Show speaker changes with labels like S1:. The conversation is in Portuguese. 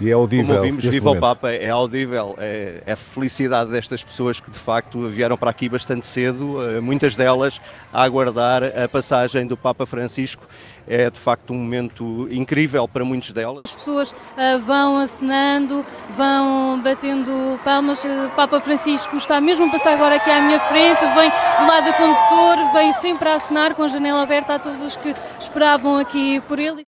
S1: E é audível.
S2: Como ouvimos, Viva o. Papa, é audível, é, é a felicidade destas pessoas que de facto vieram para aqui bastante cedo, eh, muitas delas a aguardar a passagem do Papa Francisco. É de facto um momento incrível para muitas delas.
S3: As pessoas ah, vão acenando, vão batendo palmas. Eh, o Papa Francisco está mesmo a passar agora aqui à minha frente, vem do lado do condutor, vem sempre a acenar com a janela aberta a todos os que esperavam aqui por ele.